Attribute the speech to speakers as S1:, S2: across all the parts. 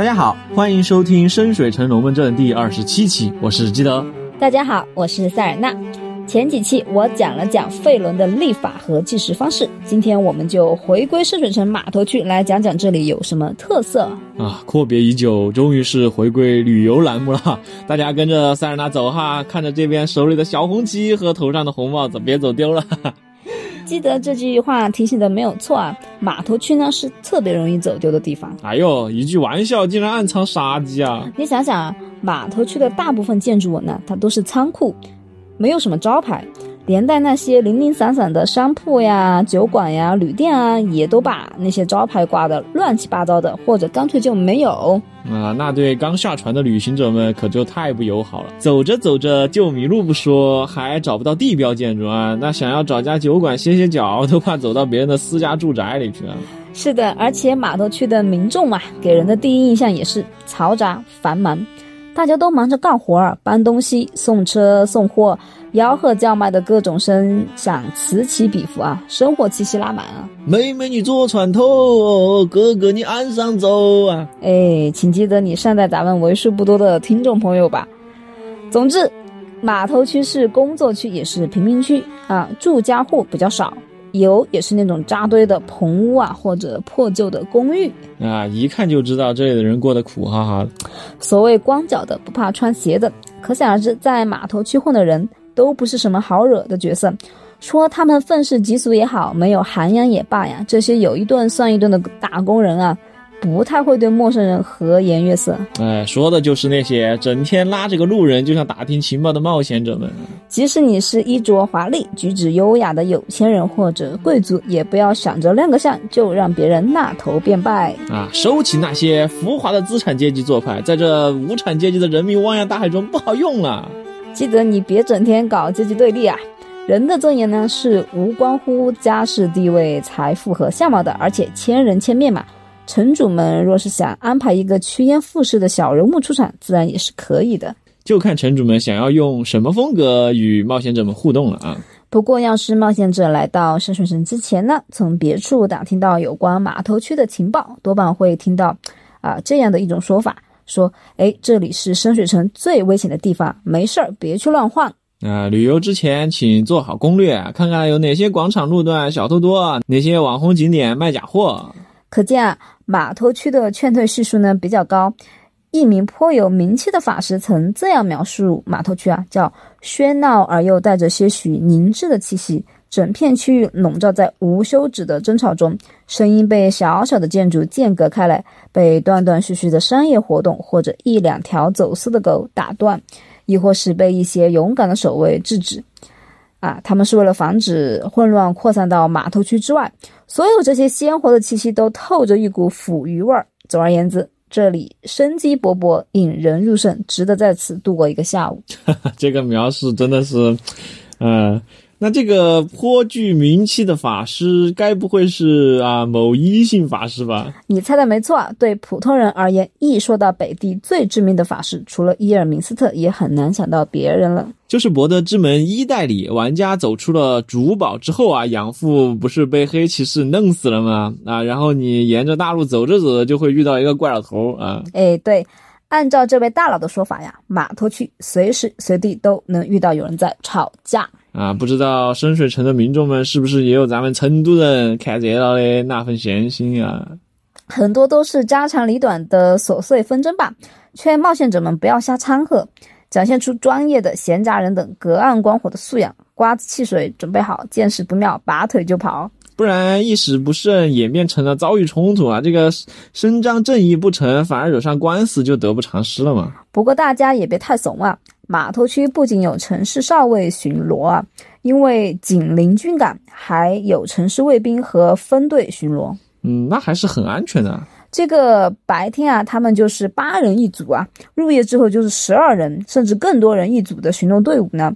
S1: 大家好，欢迎收听《深水城龙门阵》第二十七期，我是基德。
S2: 大家好，我是塞尔纳。前几期我讲了讲费伦的历法和计时方式，今天我们就回归深水城码头区来讲讲这里有什么特色
S1: 啊！阔别已久，终于是回归旅游栏目了，大家跟着塞尔纳走哈，看着这边手里的小红旗和头上的红帽子，别走丢了。
S2: 记得这句话提醒的没有错啊！码头区呢是特别容易走丢的地方。
S1: 哎呦，一句玩笑竟然暗藏杀机啊！
S2: 你想想啊，码头区的大部分建筑物呢，它都是仓库。没有什么招牌，连带那些零零散散的商铺呀、酒馆呀、旅店啊，也都把那些招牌挂的乱七八糟的，或者干脆就没有
S1: 啊。那对刚下船的旅行者们可就太不友好了。走着走着就迷路不说，还找不到地标建筑啊。那想要找家酒馆歇歇脚，都怕走到别人的私家住宅里去了。
S2: 是的，而且码头区的民众嘛，给人的第一印象也是嘈杂繁忙。大家都忙着干活儿、搬东西、送车送货，吆喝叫卖的各种声响此起彼伏啊，生活气息拉满啊！
S1: 妹妹你坐船头，哥哥你岸上走啊！
S2: 哎，请记得你善待咱们为数不多的听众朋友吧。总之，码头区是工作区，也是贫民区啊，住家户比较少。有也是那种扎堆的棚屋啊，或者破旧的公寓
S1: 啊，一看就知道这里的人过得苦哈哈。
S2: 所谓光脚的不怕穿鞋的，可想而知，在码头区混的人都不是什么好惹的角色。说他们愤世嫉俗也好，没有涵养也罢呀，这些有一顿算一顿的打工人啊。不太会对陌生人和颜悦色，
S1: 哎，说的就是那些整天拉着个路人就想打听情报的冒险者们。
S2: 即使你是衣着华丽、举止优雅的有钱人或者贵族，也不要想着亮个相就让别人纳头便拜
S1: 啊！收起那些浮华的资产阶级做派，在这无产阶级的人民汪洋大海中不好用了。
S2: 记得你别整天搞阶级对立啊！人的尊严呢是无关乎家世地位、财富和相貌的，而且千人千面嘛。城主们若是想安排一个趋炎附势的小人物出场，自然也是可以的。
S1: 就看城主们想要用什么风格与冒险者们互动了啊！
S2: 不过，要是冒险者来到深水城之前呢，从别处打听到有关码头区的情报，多半会听到啊这样的一种说法：说，哎，这里是深水城最危险的地方，没事儿别去乱晃
S1: 啊！旅游之前请做好攻略，看看有哪些广场路段小偷多，哪些网红景点卖假货。
S2: 可见啊。码头区的劝退系数呢比较高，一名颇有名气的法师曾这样描述码头区啊，叫喧闹而又带着些许凝滞的气息，整片区域笼罩在无休止的争吵中，声音被小小的建筑间隔开来，被断断续续的商业活动或者一两条走私的狗打断，亦或是被一些勇敢的守卫制止。啊，他们是为了防止混乱扩散到码头区之外。所有这些鲜活的气息都透着一股腐鱼味儿。总而言之，这里生机勃勃，引人入胜，值得在此度过一个下午。
S1: 这个描述真的是，嗯。那这个颇具名气的法师，该不会是啊某一姓法师吧？
S2: 你猜的没错。对普通人而言，一说到北地最知名的法师，除了伊尔明斯特，也很难想到别人了。
S1: 就是博德之门一代里，玩家走出了主堡之后啊，养父不是被黑骑士弄死了吗？啊，然后你沿着大路走着走着，就会遇到一个怪老头啊。
S2: 哎，对，按照这位大佬的说法呀，码头区随时随地都能遇到有人在吵架。
S1: 啊，不知道深水城的民众们是不是也有咱们成都人看热闹的那份闲心啊？
S2: 很多都是家长里短的琐碎纷争吧。劝冒险者们不要瞎掺和，展现出专业的闲杂人等隔岸观火的素养。瓜子汽水准备好，见势不妙拔腿就跑，
S1: 不然一时不慎演变成了遭遇冲突啊！这个伸张正义不成，反而惹上官司，就得不偿失了嘛。
S2: 不过大家也别太怂啊。码头区不仅有城市哨位巡逻啊，因为紧邻军港，还有城市卫兵和分队巡逻。
S1: 嗯，那还是很安全的。
S2: 这个白天啊，他们就是八人一组啊；入夜之后就是十二人，甚至更多人一组的巡逻队伍呢。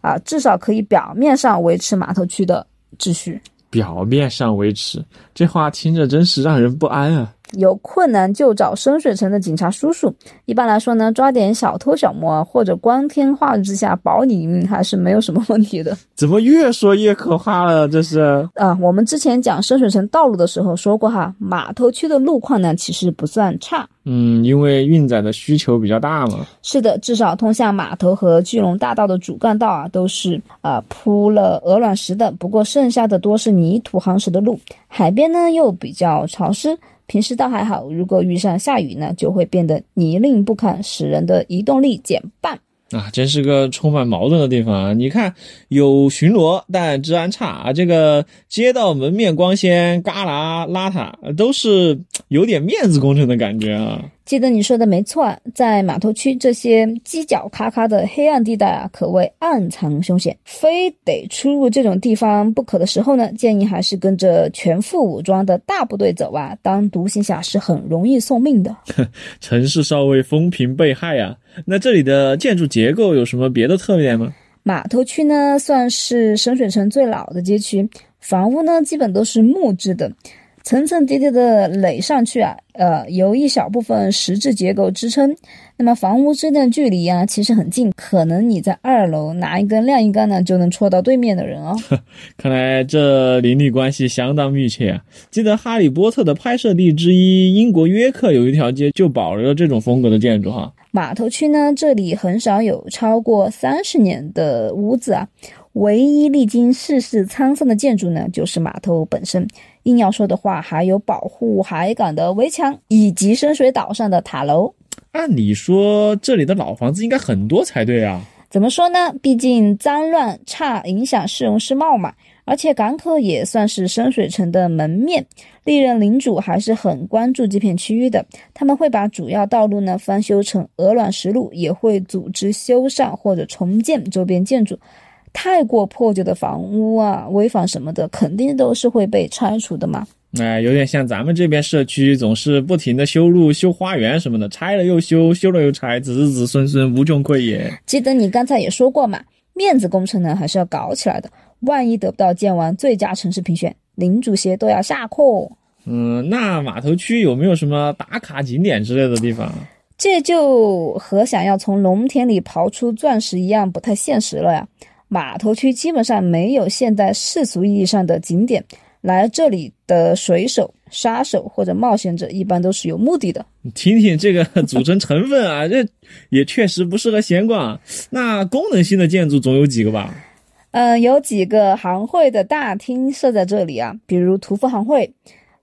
S2: 啊，至少可以表面上维持码头区的秩序。
S1: 表面上维持，这话听着真是让人不安啊。
S2: 有困难就找深水城的警察叔叔。一般来说呢，抓点小偷小摸啊，或者光天化日之下保你一命，还是没有什么问题的。
S1: 怎么越说越可怕了？这是
S2: 啊，我们之前讲深水城道路的时候说过哈，码头区的路况呢其实不算差。
S1: 嗯，因为运载的需求比较大嘛。
S2: 是的，至少通向码头和巨龙大道的主干道啊，都是啊铺了鹅卵石的。不过剩下的多是泥土夯实的路。海边呢又比较潮湿，平时倒还好，如果遇上下雨呢，就会变得泥泞不堪，使人的移动力减半。
S1: 啊，真是个充满矛盾的地方啊！你看，有巡逻，但治安差啊。这个街道门面光鲜，旮旯邋遢，都是有点面子工程的感觉啊。
S2: 记得你说的没错，在码头区这些犄角旮旯的黑暗地带啊，可谓暗藏凶险。非得出入这种地方不可的时候呢，建议还是跟着全副武装的大部队走啊。当独行侠是很容易送命的。
S1: 城市稍微风平被害啊。那这里的建筑结构有什么别的特点吗？
S2: 码头区呢，算是深水城最老的街区，房屋呢基本都是木质的。层层叠叠的垒上去啊，呃，由一小部分石质结构支撑。那么房屋之间的距离啊，其实很近，可能你在二楼拿一根晾衣杆呢，就能戳到对面的人哦。
S1: 看来这邻里关系相当密切啊！记得《哈利波特》的拍摄地之一英国约克有一条街就保留了这种风格的建筑哈。
S2: 码头区呢，这里很少有超过三十年的屋子啊。唯一历经世事沧桑的建筑呢，就是码头本身。硬要说的话，还有保护海港的围墙，以及深水岛上的塔楼。
S1: 按理说，这里的老房子应该很多才对啊。
S2: 怎么说呢？毕竟脏乱差，影响市容市貌嘛。而且港口也算是深水城的门面，历任领主还是很关注这片区域的。他们会把主要道路呢翻修成鹅卵石路，也会组织修缮或者重建周边建筑。太过破旧的房屋啊、危房什么的，肯定都是会被拆除的嘛。
S1: 哎，有点像咱们这边社区，总是不停的修路、修花园什么的，拆了又修，修了又拆，子子孙孙无穷匮也。
S2: 记得你刚才也说过嘛，面子工程呢还是要搞起来的。万一得不到建完最佳城市评选，林主席都要下课。
S1: 嗯，那码头区有没有什么打卡景点之类的地方？
S2: 这就和想要从农田里刨出钻石一样，不太现实了呀。码头区基本上没有现代世俗意义上的景点，来这里的水手、杀手或者冒险者一般都是有目的的。
S1: 听听这个组成成分啊，这也确实不适合闲逛。那功能性的建筑总有几个吧？
S2: 嗯，有几个行会的大厅设在这里啊，比如屠夫行会。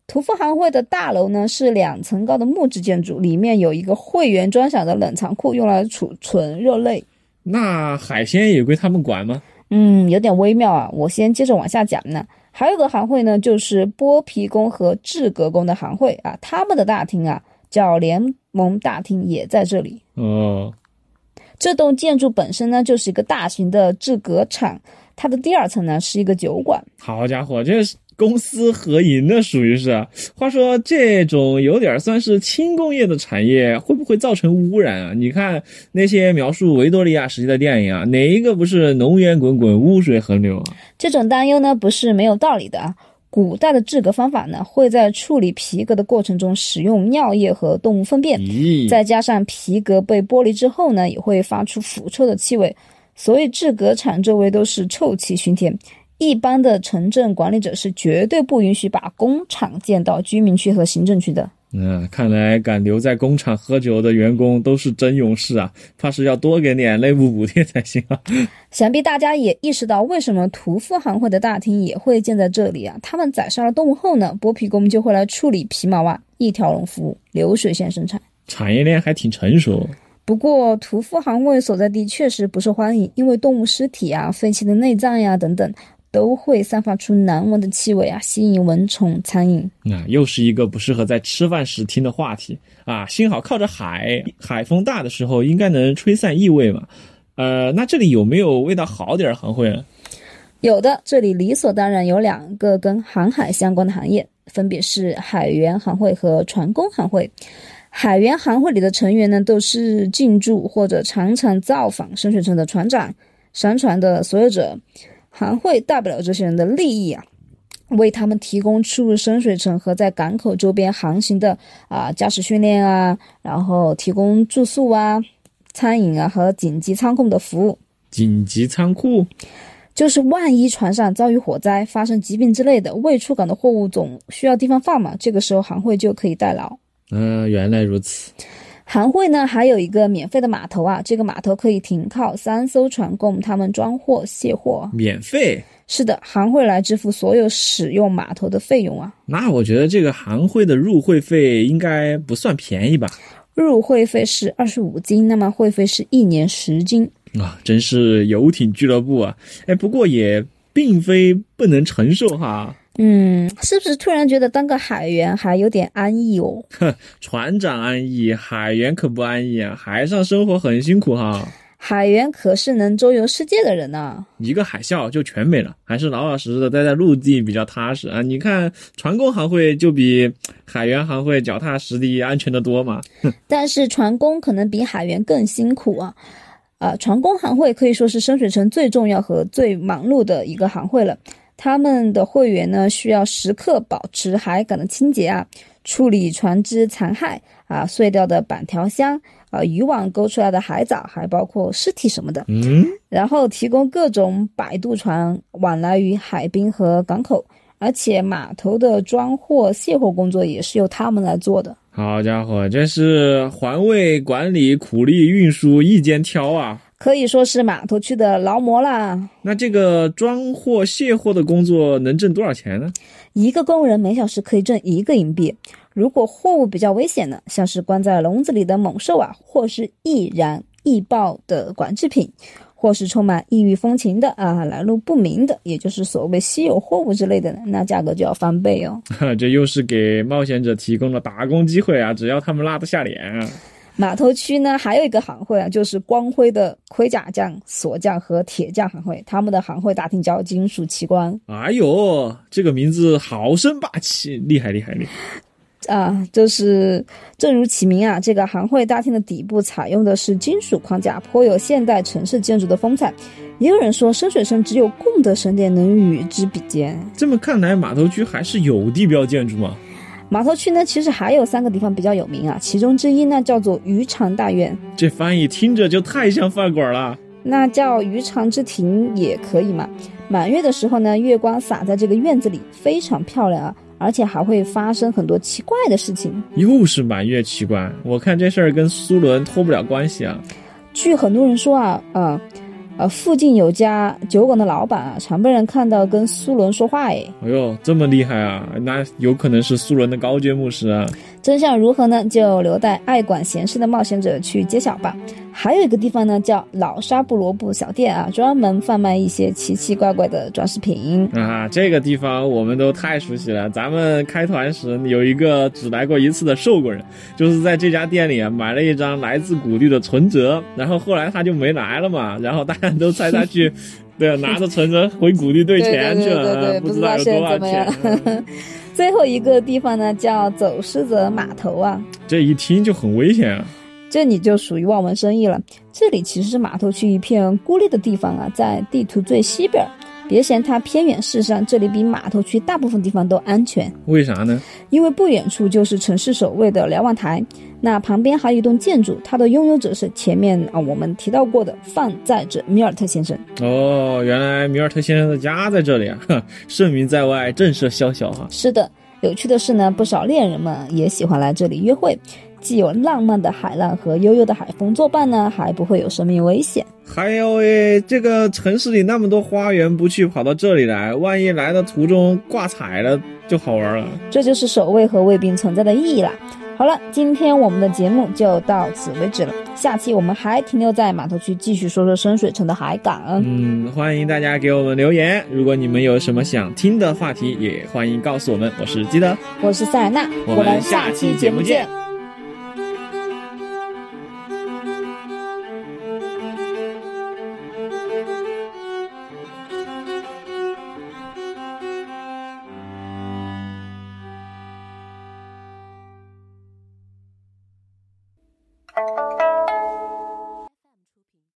S2: 屠夫行会的大楼呢是两层高的木质建筑，里面有一个会员专享的冷藏库，用来储存肉类。
S1: 那海鲜也归他们管吗？
S2: 嗯，有点微妙啊。我先接着往下讲呢。还有个行会呢，就是剥皮工和制革工的行会啊。他们的大厅啊，叫联盟大厅，也在这里。
S1: 哦，
S2: 这栋建筑本身呢，就是一个大型的制革厂。它的第二层呢，是一个酒馆。
S1: 好家伙，这是。公私合营的属于是，话说这种有点算是轻工业的产业，会不会造成污染啊？你看那些描述维多利亚时期的电影啊，哪一个不是浓烟滚滚、污水横流啊？
S2: 这种担忧呢，不是没有道理的啊。古代的制革方法呢，会在处理皮革的过程中使用尿液和动物粪便，再加上皮革被剥离之后呢，也会发出腐臭的气味，所以制革厂周围都是臭气熏天。一般的城镇管理者是绝对不允许把工厂建到居民区和行政区的。
S1: 嗯，看来敢留在工厂喝酒的员工都是真勇士啊！怕是要多给点内部补贴才行啊。
S2: 想必大家也意识到，为什么屠夫行会的大厅也会建在这里啊？他们宰杀了动物后呢，剥皮工就会来处理皮毛啊，一条龙服务，流水线生产，
S1: 产业链还挺成熟。
S2: 不过，屠夫行会所在地确实不受欢迎，因为动物尸体啊、废弃的内脏呀等等。都会散发出难闻的气味啊，吸引蚊虫、苍蝇。
S1: 那又是一个不适合在吃饭时听的话题啊！幸好靠着海，海风大的时候应该能吹散异味嘛。呃，那这里有没有味道好点儿行会啊？
S2: 有的，这里理所当然有两个跟航海相关的行业，分别是海员行会和船工行会。海员行会里的成员呢，都是进驻或者常常造访深水城的船长、商船的所有者。行会代表了这些人的利益啊，为他们提供出入深水城和在港口周边航行的啊驾驶训练啊，然后提供住宿啊、餐饮啊和紧急仓库的服务。
S1: 紧急仓库
S2: 就是万一船上遭遇火灾、发生疾病之类的，未出港的货物总需要地方放嘛，这个时候行会就可以代劳。
S1: 嗯、原来如此。
S2: 行会呢还有一个免费的码头啊，这个码头可以停靠三艘船供他们装货卸货。
S1: 免费？
S2: 是的，行会来支付所有使用码头的费用啊。
S1: 那我觉得这个行会的入会费应该不算便宜吧？
S2: 入会费是二十五金，那么会费是一年十金。
S1: 啊，真是游艇俱乐部啊！哎，不过也并非不能承受哈。
S2: 嗯，是不是突然觉得当个海员还有点安逸哦？
S1: 船长安逸，海员可不安逸啊！海上生活很辛苦哈。
S2: 海员可是能周游世界的人呢、
S1: 一个海啸就全没了，还是老老实实的待在陆地比较踏实啊！你看船工行会就比海员行会脚踏实地、安全的多嘛。
S2: 但是船工可能比海员更辛苦啊。啊，船工行会可以说是深水城最重要和最忙碌的一个行会了。他们的会员呢，需要时刻保持海港的清洁啊，处理船只残骸啊、碎掉的板条箱啊、渔网勾出来的海藻，还包括尸体什么的。
S1: 嗯，
S2: 然后提供各种摆渡船往来于海滨和港口，而且码头的装货卸货工作也是由他们来做的。
S1: 好家伙，这是环卫管理、苦力运输一肩挑啊！
S2: 可以说是码头区的劳模啦。
S1: 那这个装货卸货的工作能挣多少钱呢？
S2: 一个工人每小时可以挣一个银币。如果货物比较危险呢，像是关在笼子里的猛兽啊，或是易燃易爆的管制品，或是充满异域风情的啊，来路不明的，也就是所谓稀有货物之类的呢，那价格就要翻倍哦。
S1: 这又是给冒险者提供了打工机会啊！只要他们拉得下脸啊！
S2: 码头区呢还有一个行会啊，就是光辉的盔甲匠、锁匠和铁匠行会，他们的行会大厅叫金属奇观
S1: 哎呦，这个名字好生霸气，厉害厉害厉害！
S2: 啊，就是正如其名啊，这个行会大厅的底部采用的是金属框架，颇有现代城市建筑的风采。也有人说，深水城只有贡德神殿能与之比肩。
S1: 这么看来，码头区还是有地标建筑嘛？
S2: 码头区呢，其实还有三个地方比较有名啊，其中之一呢叫做渔场大院，
S1: 这翻译听着就太像饭馆了。
S2: 那叫渔场之庭也可以嘛。满月的时候呢，月光洒在这个院子里，非常漂亮啊，而且还会发生很多奇怪的事情。
S1: 又是满月奇观，我看这事儿跟苏伦脱不了关系啊。
S2: 据很多人说啊，呃，呃，附近有家酒馆的老板啊，常被人看到跟苏伦说话，哎，
S1: 哎呦，这么厉害啊！那有可能是苏伦的高阶牧师啊。
S2: 真相如何呢？就留待爱管闲事的冒险者去揭晓吧。还有一个地方呢，叫老沙布罗布小店啊，专门贩卖一些奇奇怪怪的装饰品。
S1: 啊，这个地方我们都太熟悉了。咱们开团时有一个只来过一次的瘦过人，就是在这家店里啊买了一张来自古地的存折，然后后来他就没来了嘛，然后大家都猜他去，对，拿着存折回古地兑钱去了，
S2: 对对
S1: 不知道有多少钱。嗯
S2: 最后一个地方呢，叫走失者码头啊，
S1: 这一听就很危险啊！
S2: 这里就属于望文生义了。这里其实是码头区一片孤立的地方啊，在地图最西边儿。别嫌它偏远，事实上这里比码头区大部分地方都安全，
S1: 为啥呢？
S2: 因为不远处就是城市守卫的瞭望台，那旁边还有一栋建筑，它的拥有者是前面啊我们提到过的放债者米尔特先生。
S1: 哦，原来米尔特先生的家在这里啊！哼 盛名在外，震慑宵小哈。
S2: 是的，有趣的是呢，不少恋人们也喜欢来这里约会，既有浪漫的海浪和悠悠的海风作伴呢，还不会有生命危险。
S1: 还有诶，这个城市里那么多花园，不去跑到这里来，万一来的途中挂彩了，就好玩了。
S2: 这就是守卫和卫兵存在的意义啦。好了，今天我们的节目就到此为止了。下期我们还停留在码头区，继续说说深水城的海港。
S1: 嗯，欢迎大家给我们留言。如果你们有什么想听的话题，也欢迎告诉我们。我是基德，
S2: 我是塞尔纳，
S1: 我们下期节目见。